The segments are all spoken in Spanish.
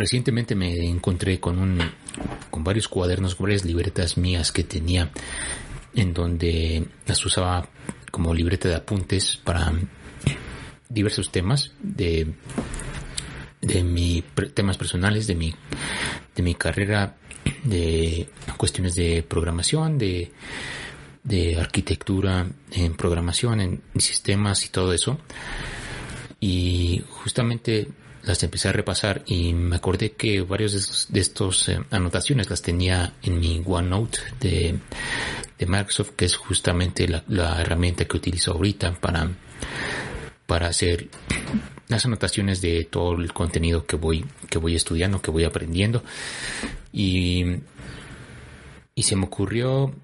recientemente me encontré con un con varios cuadernos, varias libretas mías que tenía en donde las usaba como libreta de apuntes para diversos temas de de mis temas personales, de mi de mi carrera, de cuestiones de programación, de de arquitectura en programación, en sistemas y todo eso. Y justamente las empecé a repasar y me acordé que varios de estos, eh, anotaciones las tenía en mi OneNote de, de Microsoft, que es justamente la, la, herramienta que utilizo ahorita para, para hacer las anotaciones de todo el contenido que voy, que voy estudiando, que voy aprendiendo. Y, y se me ocurrió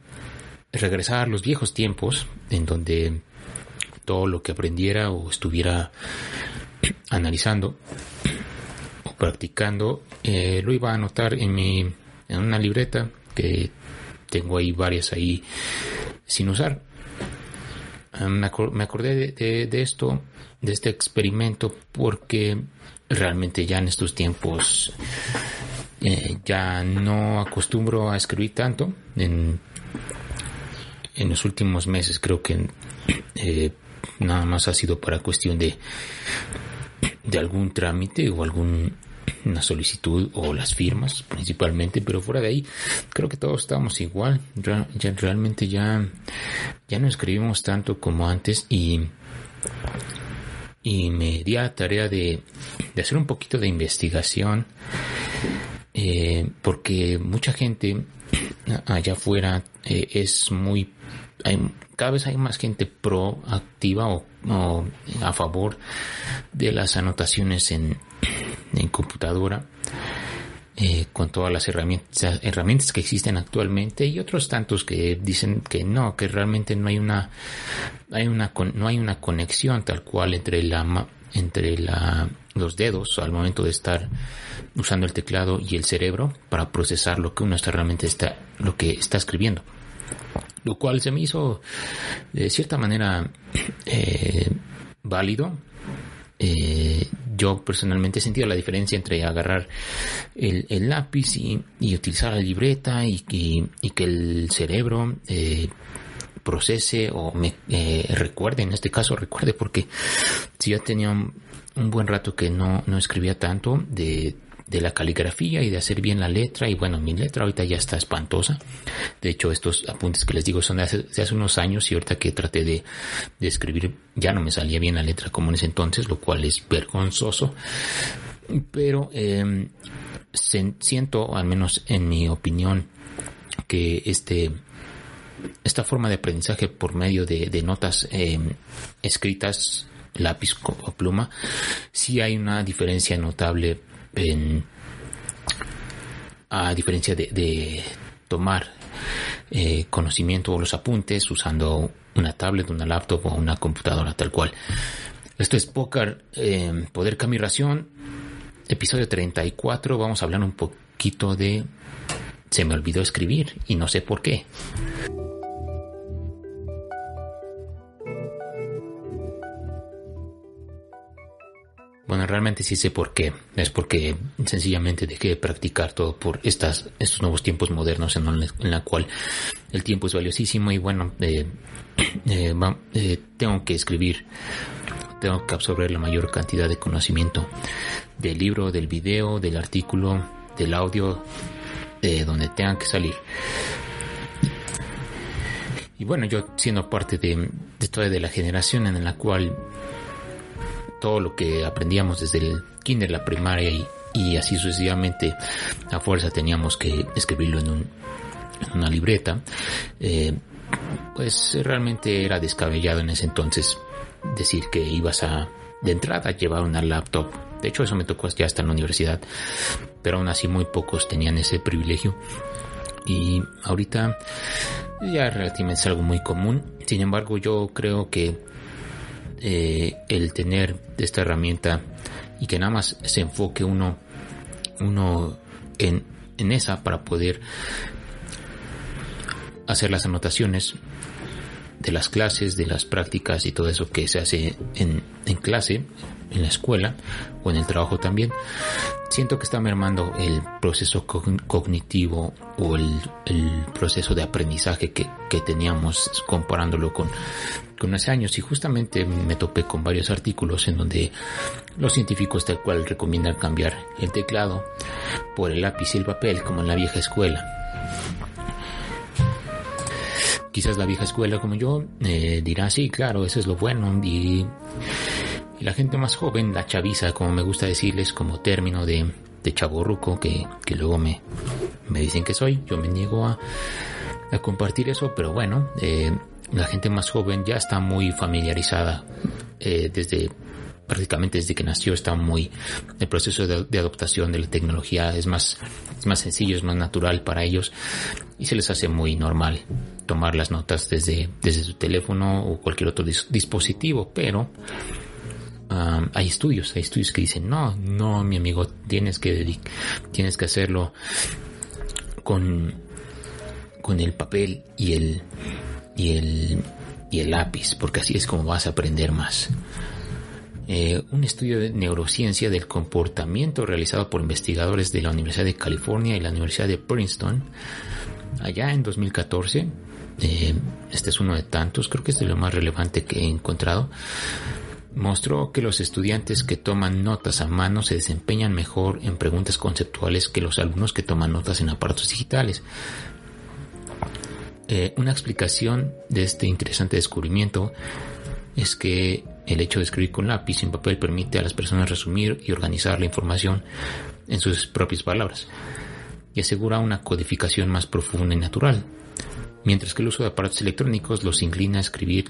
regresar a los viejos tiempos en donde todo lo que aprendiera o estuviera analizando o practicando, eh, lo iba a anotar en mi, en una libreta que tengo ahí varias ahí sin usar. Ah, me, acordé de, esto, de este experimento, porque realmente ya en estos tiempos eh, ya no acostumbro a escribir tanto. En, en los últimos meses creo que eh, nada más ha sido para cuestión de, de algún trámite o alguna solicitud o las firmas principalmente, pero fuera de ahí creo que todos estamos igual. ya, realmente ya, ya no escribimos tanto como antes y, y me di a tarea de, de hacer un poquito de investigación eh, porque mucha gente allá afuera eh, es muy hay, cada vez hay más gente proactiva o, a favor de las anotaciones en, en computadora eh, con todas las herramientas, herramientas que existen actualmente y otros tantos que dicen que no, que realmente no hay una, hay una, no hay una conexión tal cual entre la, entre la, los dedos al momento de estar usando el teclado y el cerebro para procesar lo que uno está realmente está, lo que está escribiendo lo cual se me hizo de cierta manera eh, válido. Eh, yo personalmente he sentido la diferencia entre agarrar el, lápiz y, utilizar la libreta y, que el cerebro eh, procese o me recuerde, en este caso recuerde porque si ya tenía un, buen rato que no, no escribía tanto de de la caligrafía y de hacer bien la letra. Y bueno, mi letra ahorita ya está espantosa. De hecho, estos apuntes que les digo son de hace, unos años y ahorita que traté de, escribir ya no me salía bien la letra como en ese entonces, lo cual es vergonzoso. Pero eh, siento, al menos en mi opinión, que este esta forma de aprendizaje por medio de, notas em, escritas lápiz o pluma, sí hay una diferencia notable a diferencia de, tomar eh, conocimiento o los apuntes usando una tablet, una laptop o una computadora tal cual. Esto es Poker, eh, Poder Camiración, episodio 34. Vamos a hablar un poquito de... Se me olvidó escribir y no sé por qué. Realmente sí sé por qué. Es porque sencillamente dejé de practicar todo por estas, estos nuevos tiempos modernos en, en la cual el tiempo es valiosísimo y bueno, eh, eh, eh, tengo que escribir, tengo que absorber la mayor cantidad de conocimiento del libro, del video, del artículo, del audio, de donde tengan que salir. Y bueno, yo siendo parte de, de toda de la generación en la cual todo lo que aprendíamos desde el kinder, la primaria y, así sucesivamente a fuerza teníamos que escribirlo en, un, una libreta, eh, pues realmente era descabellado en ese entonces decir que ibas a de entrada llevar una laptop. De hecho eso me tocó hasta en la universidad, pero aún así muy pocos tenían ese privilegio. Y ahorita ya relativamente es algo muy común. Sin embargo, yo creo que eh, el tener esta herramienta y que nada más se enfoque uno, uno en, en esa para poder hacer las anotaciones de las clases, de las prácticas y todo eso que se hace en, en clase, en la escuela o en el trabajo también, siento que está mermando el proceso cognitivo o el, el proceso de aprendizaje que, que, teníamos comparándolo con, con hace años y justamente me topé con varios artículos en donde los científicos tal cual recomiendan cambiar el teclado por el lápiz y el papel como en la vieja escuela. Quizás la vieja escuela como yo eh, dirá sí claro eso es lo bueno y y la gente más joven, la chaviza, como me gusta decirles, como término de, de chaborruco, que, que luego me, me dicen que soy, yo me niego a, a compartir eso, pero bueno, eh, la gente más joven ya está muy familiarizada eh, desde prácticamente desde que nació está muy el proceso de, de, de la tecnología es más es más sencillo es más natural para ellos y se les hace muy normal tomar las notas desde desde su teléfono o cualquier otro dis dispositivo pero Um, hay estudios, hay estudios que dicen, no, no, mi amigo, tienes que, tienes que hacerlo con, con el papel y el, y el, y el lápiz, porque así es como vas a aprender más. Eh, un estudio de neurociencia del comportamiento realizado por investigadores de la Universidad de California y la Universidad de Princeton, allá en 2014, eh, este es uno de tantos, creo que es de lo más relevante que he encontrado, mostró que los estudiantes que toman notas a mano se desempeñan mejor en preguntas conceptuales que los alumnos que toman notas en aparatos digitales. Eh, una explicación de este interesante descubrimiento es que el hecho de escribir con lápiz en papel permite a las personas resumir y organizar la información en sus propias palabras y asegura una codificación más profunda y natural, mientras que el uso de aparatos electrónicos los inclina a escribir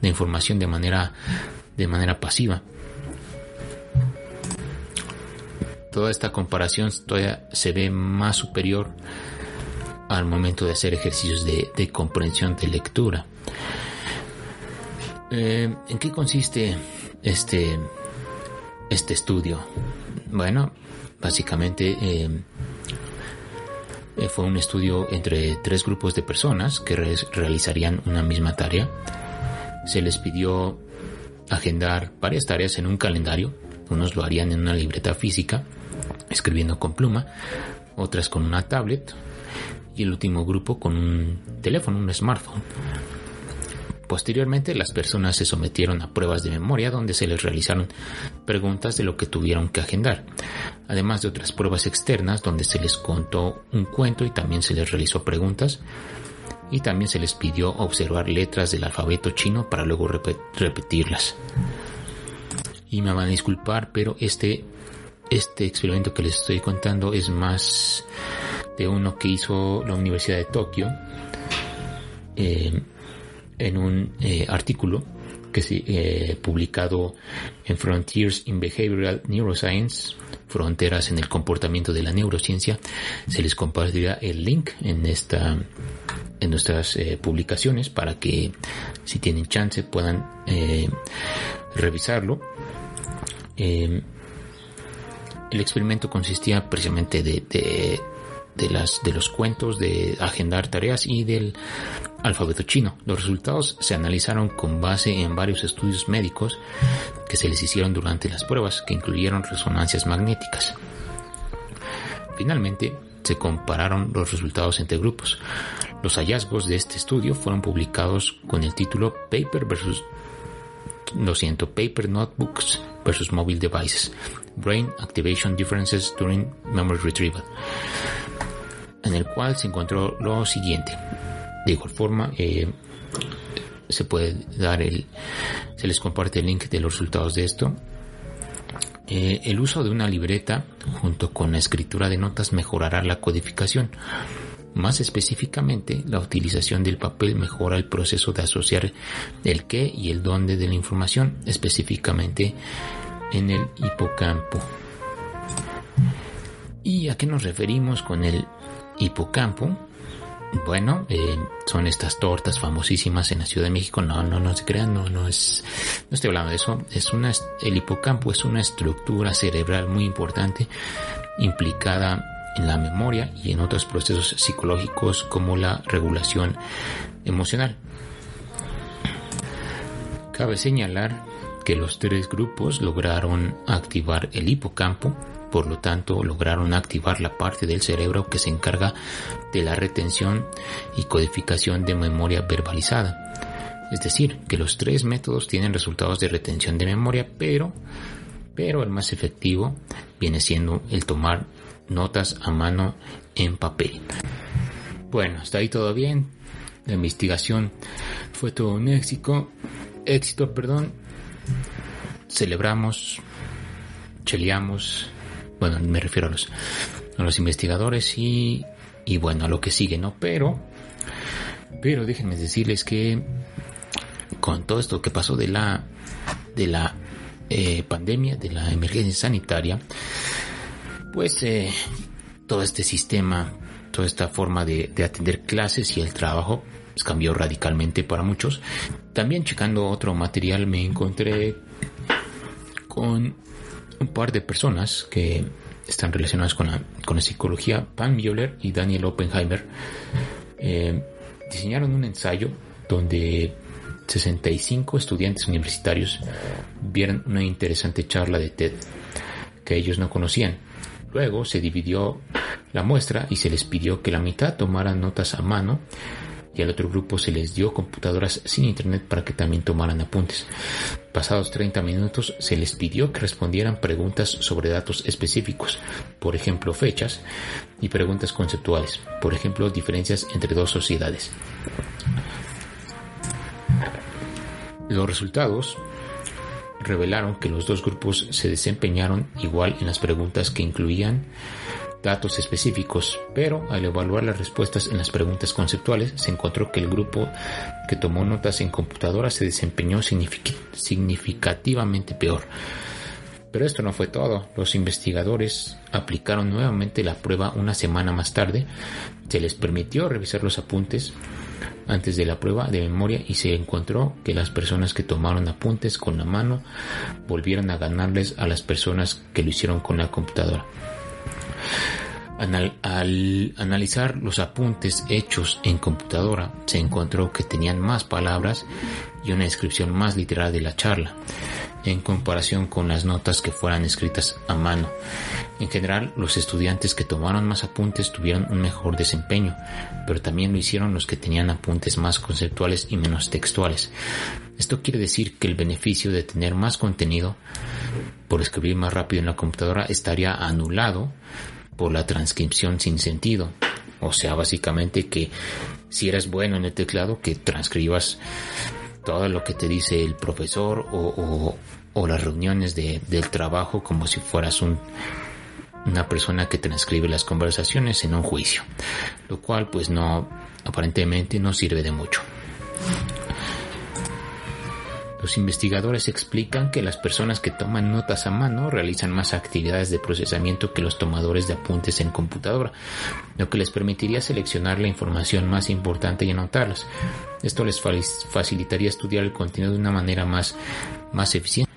la información de manera de manera pasiva. Toda esta comparación todavía se ve más superior al momento de hacer ejercicios de, comprensión de lectura. Eh, ¿En qué consiste este, este estudio? Bueno, básicamente eh, eh, fue un estudio entre tres grupos de personas que realizarían una misma tarea. Se les pidió agendar varias tareas en un calendario. Unos lo harían en una libreta física, escribiendo con pluma, otras con una tablet y el último grupo con un teléfono, un smartphone. Posteriormente las personas se sometieron a pruebas de memoria donde se les realizaron preguntas de lo que tuvieron que agendar, además de otras pruebas externas donde se les contó un cuento y también se les realizó preguntas y también se les pidió observar letras del alfabeto chino para luego repetirlas. Y me van a disculpar, pero este, este experimento que les estoy contando es más de uno que hizo la Universidad de Tokio eh, en un eh, artículo que se eh, publicado en Frontiers in Behavioral Neuroscience, Fronteras en el Comportamiento de la Neurociencia. Se les compartirá el link en esta en nuestras eh, publicaciones para que si tienen chance puedan revisarlo. El experimento consistía precisamente de, de, de, las, de los cuentos, de agendar tareas y del alfabeto chino. Los resultados se analizaron con base en varios estudios médicos que se les hicieron durante las pruebas, que incluyeron resonancias magnéticas. Finalmente, se compararon los resultados entre grupos. Los hallazgos de este estudio fueron publicados con el título Paper versus lo siento, Paper Notebooks versus Mobile Devices, Brain Activation Differences During Memory Retrieval, en el cual se encontró lo siguiente. De igual forma, eh, se puede dar el, se les comparte el link de los resultados de esto. Eh, el uso de una libreta junto con la escritura de notas mejorará la codificación. Más específicamente, la utilización del papel mejora el proceso de asociar el qué y el dónde de la información, específicamente en el hipocampo. ¿Y a qué nos referimos con el hipocampo? Bueno, eh, son estas tortas famosísimas en la Ciudad de México. No, no, no se crean, no, no es, no estoy hablando de eso. Es una, el hipocampo es una estructura cerebral muy importante implicada en la memoria y en otros procesos psicológicos como la regulación emocional. Cabe señalar que los tres grupos lograron activar el hipocampo, por lo tanto lograron activar la parte del cerebro que se encarga de la retención y codificación de memoria verbalizada. Es decir, que los tres métodos tienen resultados de retención de memoria, pero, pero el más efectivo viene siendo el tomar notas a mano en papel. Bueno, hasta ahí todo bien. La investigación fue todo un éxito. Éxito, perdón. Celebramos, cheleamos. Bueno, me refiero a los, a los investigadores y, y bueno, a lo que sigue, ¿no? Pero, pero déjenme decirles que con todo esto que pasó de la, de la eh, pandemia, de la emergencia sanitaria, pues eh, todo este sistema, toda esta forma de, atender clases y el trabajo pues, cambió radicalmente para muchos. También checando otro material me encontré con un par de personas que están relacionadas con la, con la psicología, Pan Müller y Daniel Oppenheimer, eh, diseñaron un ensayo donde 65 estudiantes universitarios vieron una interesante charla de TED que ellos no conocían. Luego se dividió la muestra y se les pidió que la mitad tomaran notas a mano y al otro grupo se les dio computadoras sin internet para que también tomaran apuntes. Pasados 30 minutos se les pidió que respondieran preguntas sobre datos específicos, por ejemplo fechas, y preguntas conceptuales, por ejemplo diferencias entre dos sociedades. Los resultados revelaron que los dos grupos se desempeñaron igual en las preguntas que incluían datos específicos, pero al evaluar las respuestas en las preguntas conceptuales se encontró que el grupo que tomó notas en computadora se desempeñó significativamente peor. Pero esto no fue todo. Los investigadores aplicaron nuevamente la prueba una semana más tarde. Se les permitió revisar los apuntes antes de la prueba de memoria y se encontró que las personas que tomaron apuntes con la mano volvieron a ganarles a las personas que lo hicieron con la computadora. Al analizar los apuntes hechos en computadora, se encontró que tenían más palabras y una descripción más literal de la charla en comparación con las notas que fueran escritas a mano. En general, los estudiantes que tomaron más apuntes tuvieron un mejor desempeño, pero también lo hicieron los que tenían apuntes más conceptuales y menos textuales. Esto quiere decir que el beneficio de tener más contenido por escribir más rápido en la computadora estaría anulado por la transcripción sin sentido. O sea, básicamente que si eres bueno en el teclado, que transcribas todo lo que te dice el profesor o, las reuniones de, del trabajo como si fueras un, una persona que transcribe las conversaciones en un juicio, lo cual pues no, aparentemente no sirve de mucho. Los investigadores explican que las personas que toman notas a mano realizan más actividades de procesamiento que los tomadores de apuntes en computadora, lo que les permitiría seleccionar la información más importante y anotarlas. Esto les facilitaría estudiar el contenido de una manera más, más eficiente.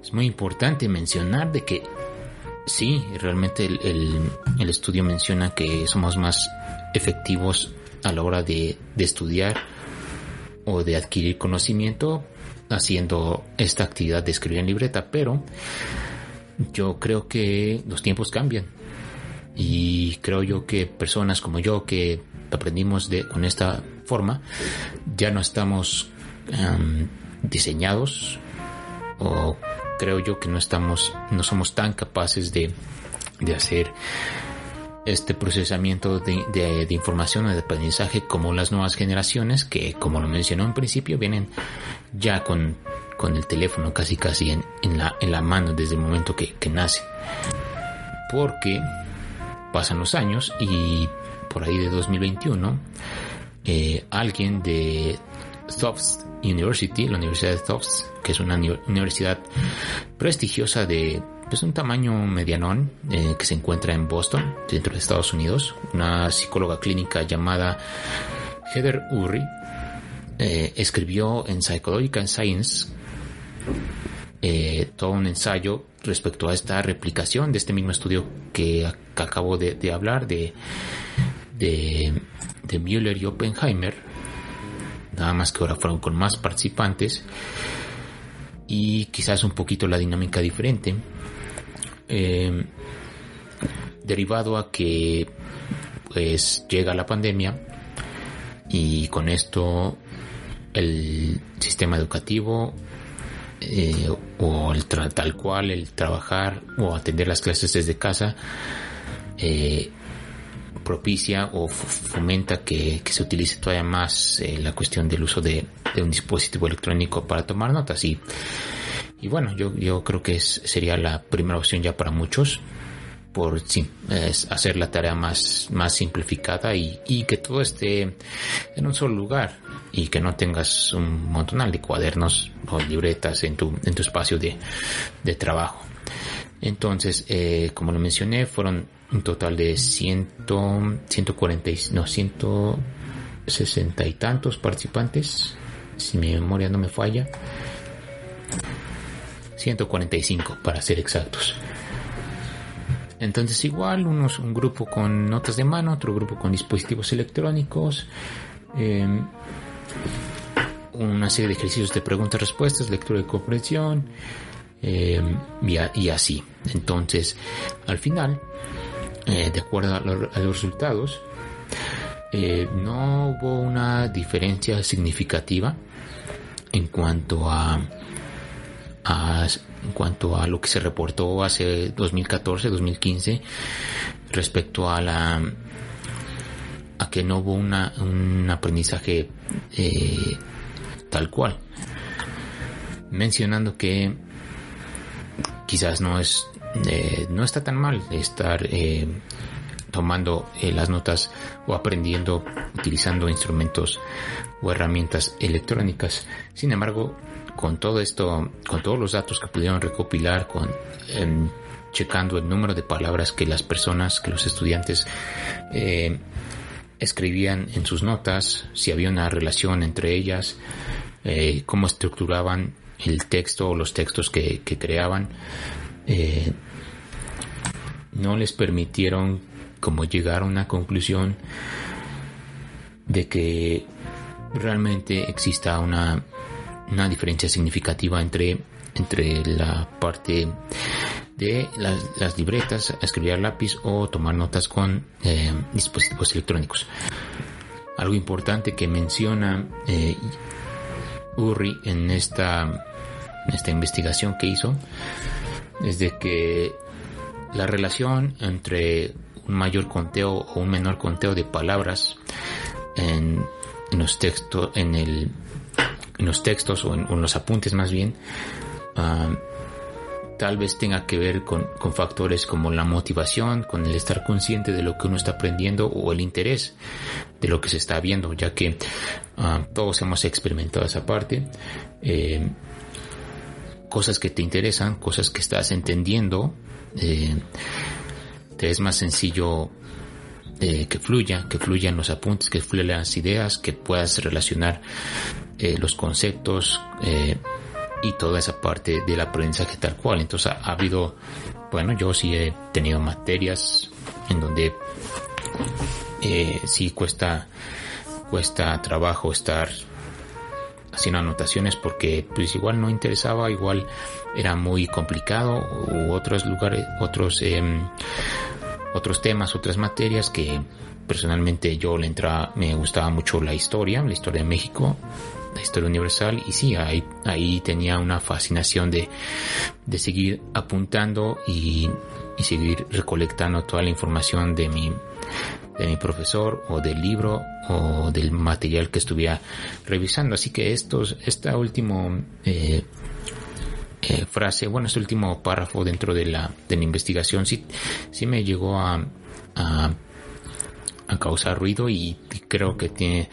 Es muy importante mencionar de que sí, realmente el, estudio menciona que somos más efectivos a la hora de, de estudiar o de adquirir conocimiento haciendo esta actividad de escribir en libreta, pero yo creo que los tiempos cambian. Y creo yo que personas como yo que aprendimos de con esta forma ya no estamos diseñados o creo yo que no estamos no somos tan capaces de, de hacer este procesamiento de, de, información o de aprendizaje como las nuevas generaciones que como lo mencionó en principio vienen ya con, con el teléfono casi casi en, en, la, en la mano desde el momento que, que nace porque pasan los años y por ahí de 2021 eh, alguien de Tufts University, la Universidad de Tufts, que es una universidad prestigiosa de es un tamaño medianón eh, que se encuentra en Boston, dentro de Estados Unidos. Una psicóloga clínica llamada Heather Urry eh, escribió en Psychological Science eh, todo un ensayo respecto a esta replicación de este mismo estudio que, acabo de, hablar de, de, de Müller y Oppenheimer, nada más que ahora fueron con más participantes y quizás un poquito la dinámica diferente. Eh, derivado a que pues llega la pandemia y con esto el sistema educativo eh, o el tal cual el trabajar o atender las clases desde casa eh, propicia o fomenta que, se utilice todavía más eh, la cuestión del uso de, un dispositivo electrónico para tomar notas. Y, y bueno yo, yo creo que sería la primera opción ya para muchos por es hacer la tarea más, más simplificada y, y, que todo esté en un solo lugar y que no tengas un montón de cuadernos o libretas en tu, en tu espacio de, de trabajo. Entonces, eh, como lo mencioné, fueron un total de ciento, 140, no, 160 y tantos participantes, si mi memoria no me falla. 145 para ser exactos. Entonces igual unos, un grupo con notas de mano, otro grupo con dispositivos electrónicos, em, una serie de ejercicios de preguntas-respuestas, lectura y comprensión em, y, así. Entonces al final, eh, de acuerdo a, los resultados, eh, no hubo una diferencia significativa en cuanto a, a en cuanto a lo que se reportó hace 2014, 2015 respecto a la a que no hubo una, un aprendizaje eh, tal cual. Mencionando que quizás no es eh, no está tan mal estar eh, tomando las notas o aprendiendo utilizando instrumentos o herramientas electrónicas. Sin embargo con todo esto, con todos los datos que pudieron recopilar, con em, checando el número de palabras que las personas, que los estudiantes eh, escribían en sus notas, si había una relación entre ellas, eh, cómo estructuraban el texto o los textos que, creaban, eh, no les permitieron como llegar a una conclusión de que realmente exista una una diferencia significativa entre, entre la parte de las, libretas, escribir al lápiz o tomar notas con eh, dispositivos electrónicos. Algo importante que menciona eh, Uri en esta, esta investigación que hizo es de que la relación entre un mayor conteo o un menor conteo de palabras en, en los textos, en el los textos o en, los apuntes más bien, ah, tal vez tenga que ver con, factores como la motivación, con el estar consciente de lo que uno está aprendiendo o el interés de lo que se está viendo, ya que ah, todos hemos experimentado esa parte. Eh, cosas que te interesan, cosas que estás entendiendo, eh, te es más sencillo eh, que fluya, que fluyan los apuntes, que fluyan las ideas, que puedas relacionar eh, los conceptos eh, y toda esa parte del aprendizaje tal cual. Entonces ha, habido, bueno, yo sí he tenido materias en donde eh, sí cuesta, cuesta trabajo estar haciendo anotaciones porque pues igual no interesaba, igual era muy complicado u otros lugares, otros, em, otros temas, otras materias que personalmente yo le entraba, me gustaba mucho la historia, la historia de México la historia universal y sí, ahí, ahí tenía una fascinación de, de seguir apuntando y, y, seguir recolectando toda la información de mi, de mi profesor o del libro o del material que estuviera revisando. Así que estos, esta último eh, eh, frase, bueno, este último párrafo dentro de la, de la investigación sí, sí me llegó a, a a causar ruido y, creo que tiene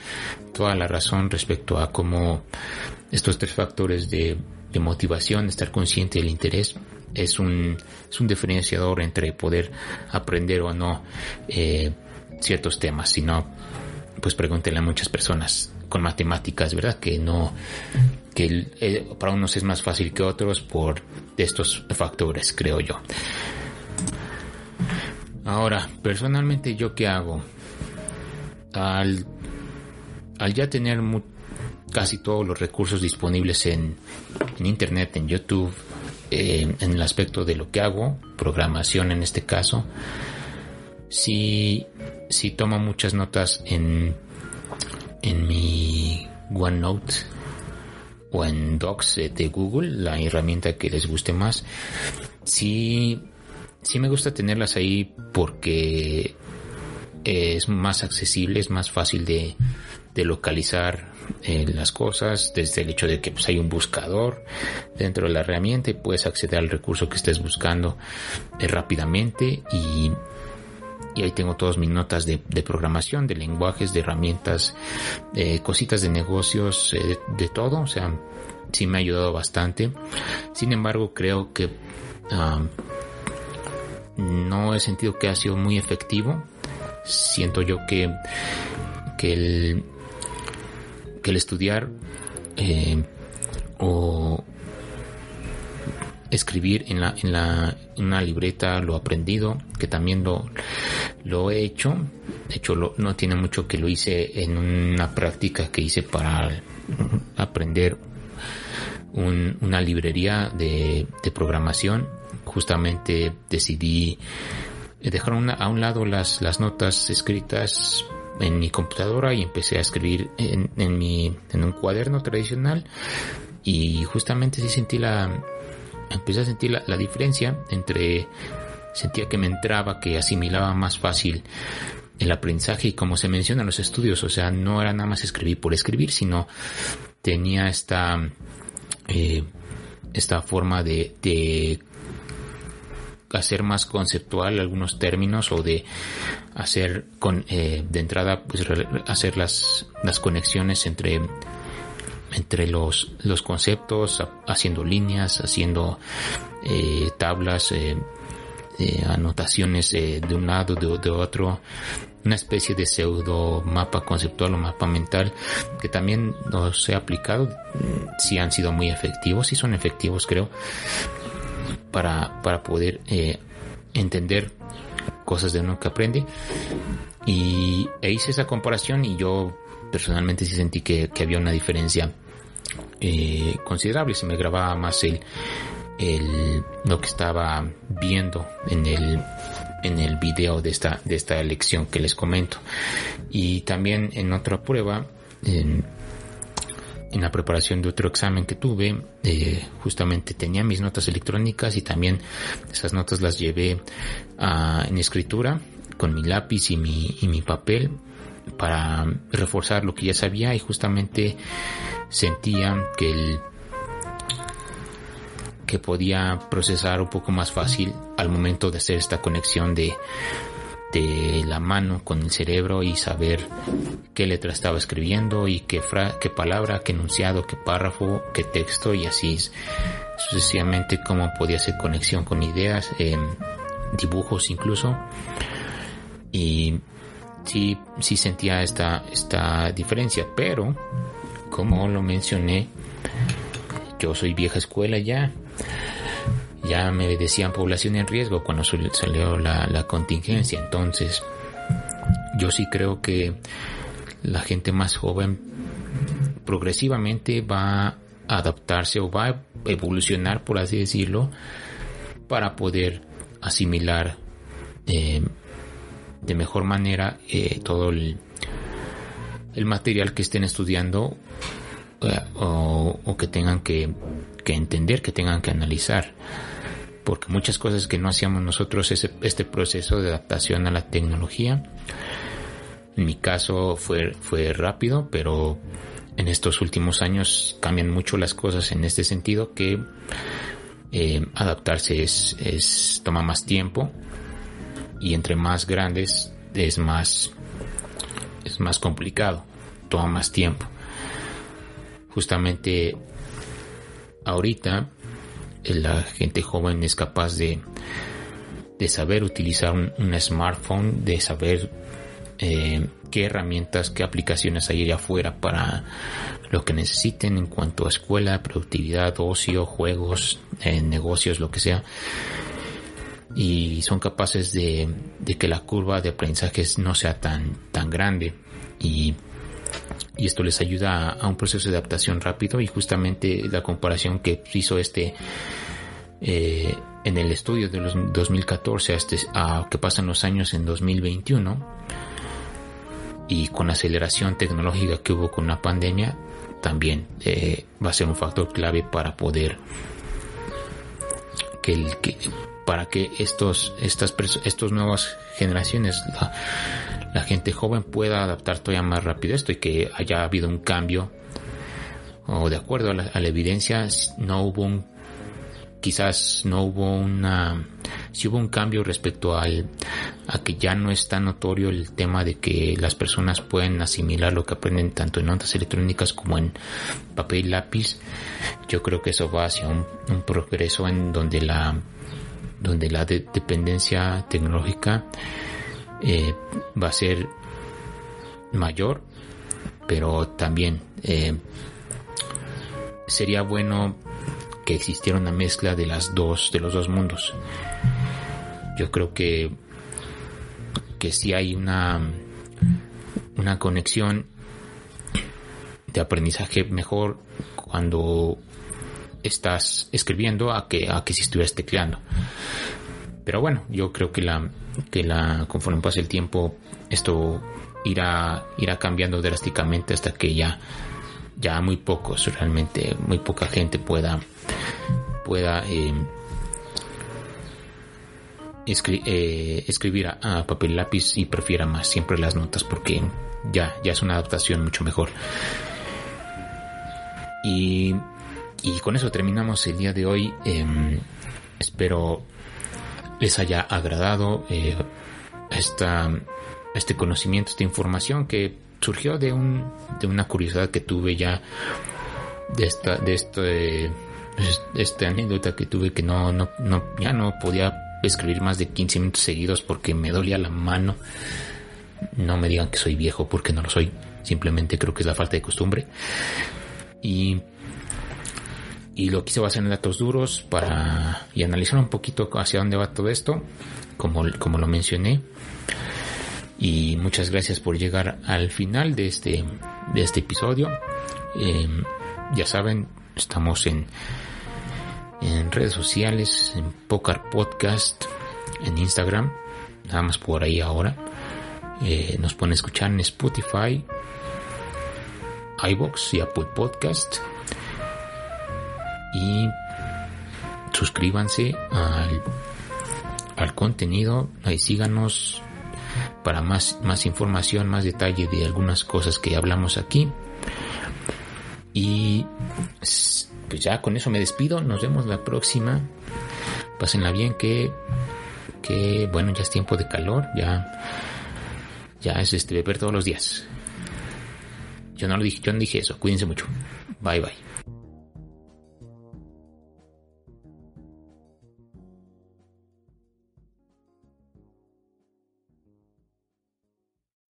toda la razón respecto a cómo estos tres factores de, motivación, estar consciente del interés, es un, es un diferenciador entre poder aprender o no eh, ciertos temas. Si no, pues pregúntenle a muchas personas con matemáticas, ¿verdad? Que no, que eh, para unos es más fácil que otros por estos factores, creo yo. Ahora, personalmente, ¿yo qué hago? al, al ya tener casi todos los recursos disponibles en, Internet, en YouTube, en el aspecto de lo que hago, programación en este caso. Si si tomo muchas notas en, en mi OneNote o en Docs de Google, la herramienta que les guste más. Sí, sí me gusta tenerlas ahí porque es más accesible, es más fácil de, de localizar eh, las cosas desde el hecho de que pues, hay un buscador dentro de la herramienta y puedes acceder al recurso que estés buscando eh, rápidamente y, y ahí tengo todas mis notas de, programación, de lenguajes, de herramientas, eh, cositas de negocios, de, de, todo, o sea, sí me ha ayudado bastante. Sin embargo, creo que no he sentido que ha sido muy efectivo. Siento yo que, que el que el estudiar eh, o escribir en la en la una libreta lo aprendido que también lo lo he hecho. De hecho no tiene mucho que lo hice en una práctica que hice para aprender una librería de, de, programación. Justamente decidí dejar a un lado las las notas escritas en mi computadora y empecé a escribir en, en mi en un cuaderno tradicional. Y justamente sí sentí la empecé a sentir la, diferencia entre sentía que me entraba que asimilaba más fácil el aprendizaje y como se menciona en los estudios o sea no era nada más escribir por escribir sino tenía esta eh, esta forma de hacer más conceptual algunos términos o de hacer con eh, de entrada pues hacer las las conexiones entre entre los los conceptos haciendo líneas haciendo eh, tablas eh, anotaciones de un lado de, de otro. Una especie de pseudo mapa conceptual o mapa mental que también los he aplicado. Si han sido muy efectivos si son efectivos creo para, para poder eh, entender cosas de uno que aprende. Y e hice esa comparación y yo personalmente sí sentí que, había una diferencia eh, considerable. Se me grababa más el, el, lo que estaba viendo en el, en el video de esta, de esta lección que les comento. Y también en otra prueba, en la preparación de otro examen que tuve, eh, justamente tenía mis notas electrónicas y también esas notas las llevé a, en escritura con mi lápiz y mi, y mi papel para reforzar lo que ya sabía y justamente sentía que el que podía procesar un poco más fácil al momento de hacer esta conexión de de la mano con el cerebro y saber qué letra estaba escribiendo y qué, qué palabra, qué enunciado, qué párrafo, qué texto y así sucesivamente cómo podía hacer conexión con ideas, eh, dibujos incluso. Y sí, sí sentía esta, esta diferencia, pero como lo mencioné, yo soy vieja escuela ya ya me decían población en riesgo cuando salió la, contingencia. Entonces, yo sí creo que la gente más joven progresivamente va a adaptarse o va a evolucionar, por así decirlo, para poder asimilar eh, de mejor manera eh, todo el, el, material que estén estudiando eh, o, o, que tengan que, que entender, que tengan que analizar porque muchas cosas que no hacíamos nosotros ese, este proceso de adaptación a la tecnología. En mi caso fue, fue rápido, pero en estos últimos años cambian mucho las cosas en este sentido que eh, adaptarse es, es, toma más tiempo y entre más grandes es más, es más complicado, toma más tiempo. Justamente ahorita la gente joven es capaz de, de saber utilizar un, smartphone, de saber eh, qué herramientas, qué aplicaciones hay allá afuera para lo que necesiten en cuanto a escuela, productividad, ocio, juegos, eh, negocios, lo que sea. Y son capaces de, de, que la curva de aprendizaje no sea tan, tan grande. Y y esto les ayuda a, un proceso de adaptación rápido y justamente la comparación que hizo este eh, en el estudio de los 2014 hasta a que pasan los años en 2021 y con la aceleración tecnológica que hubo con la pandemia también eh, va a ser un factor clave para poder que, el, que para que estos estas estos nuevas generaciones gente joven pueda adaptar todavía más rápido esto y que haya habido un cambio o de acuerdo a la, evidencia no hubo un quizás no hubo una si hubo un cambio respecto al a que ya no es tan notorio el tema de que las personas pueden asimilar lo que aprenden tanto en notas electrónicas como en papel y lápiz. Yo creo que eso va hacia un, progreso en donde la donde la dependencia tecnológica eh, va a ser mayor, pero también eh, sería bueno que existiera una mezcla de las dos, de los dos mundos. Yo creo que que si hay una una conexión de aprendizaje mejor cuando estás escribiendo a que a que si estuvieras tecleando. Pero bueno, yo creo que la, que la, conforme pase el tiempo, esto irá, irá cambiando drásticamente hasta que ya, ya muy pocos, realmente, muy poca gente pueda, pueda, eh, eh, escribir a, papel y lápiz y prefiera más siempre las notas porque ya, ya es una adaptación mucho mejor. Y, y con eso terminamos el día de hoy. Em, espero les haya agradado eh, esta, este conocimiento, esta información que surgió de, un, de una curiosidad que tuve ya de esta, de este, esta anécdota que tuve que no, no, no, ya no podía escribir más de 15 minutos seguidos porque me dolía la mano. No me digan que soy viejo porque no lo soy. Simplemente creo que es la falta de costumbre. Y y lo quise basar en datos duros para y analizar un poquito hacia dónde va todo esto, como, como lo mencioné. Y muchas gracias por llegar al final de este, de este episodio. Em, ya saben, estamos en, en redes sociales, en Poker Podcast, en Instagram, nada más por ahí ahora. Eh, nos pueden escuchar en Spotify, iBox y Apple Podcast y suscríbanse al, al contenido, ahí síganos para más, más información, más detalle de algunas cosas que hablamos aquí. Y pues ya con eso me despido, nos vemos la próxima. Pásenla bien que, que bueno, ya es tiempo de calor, ya, ya es este beber todos los días. Yo no lo dije, yo no dije eso, cuídense mucho. Bye bye.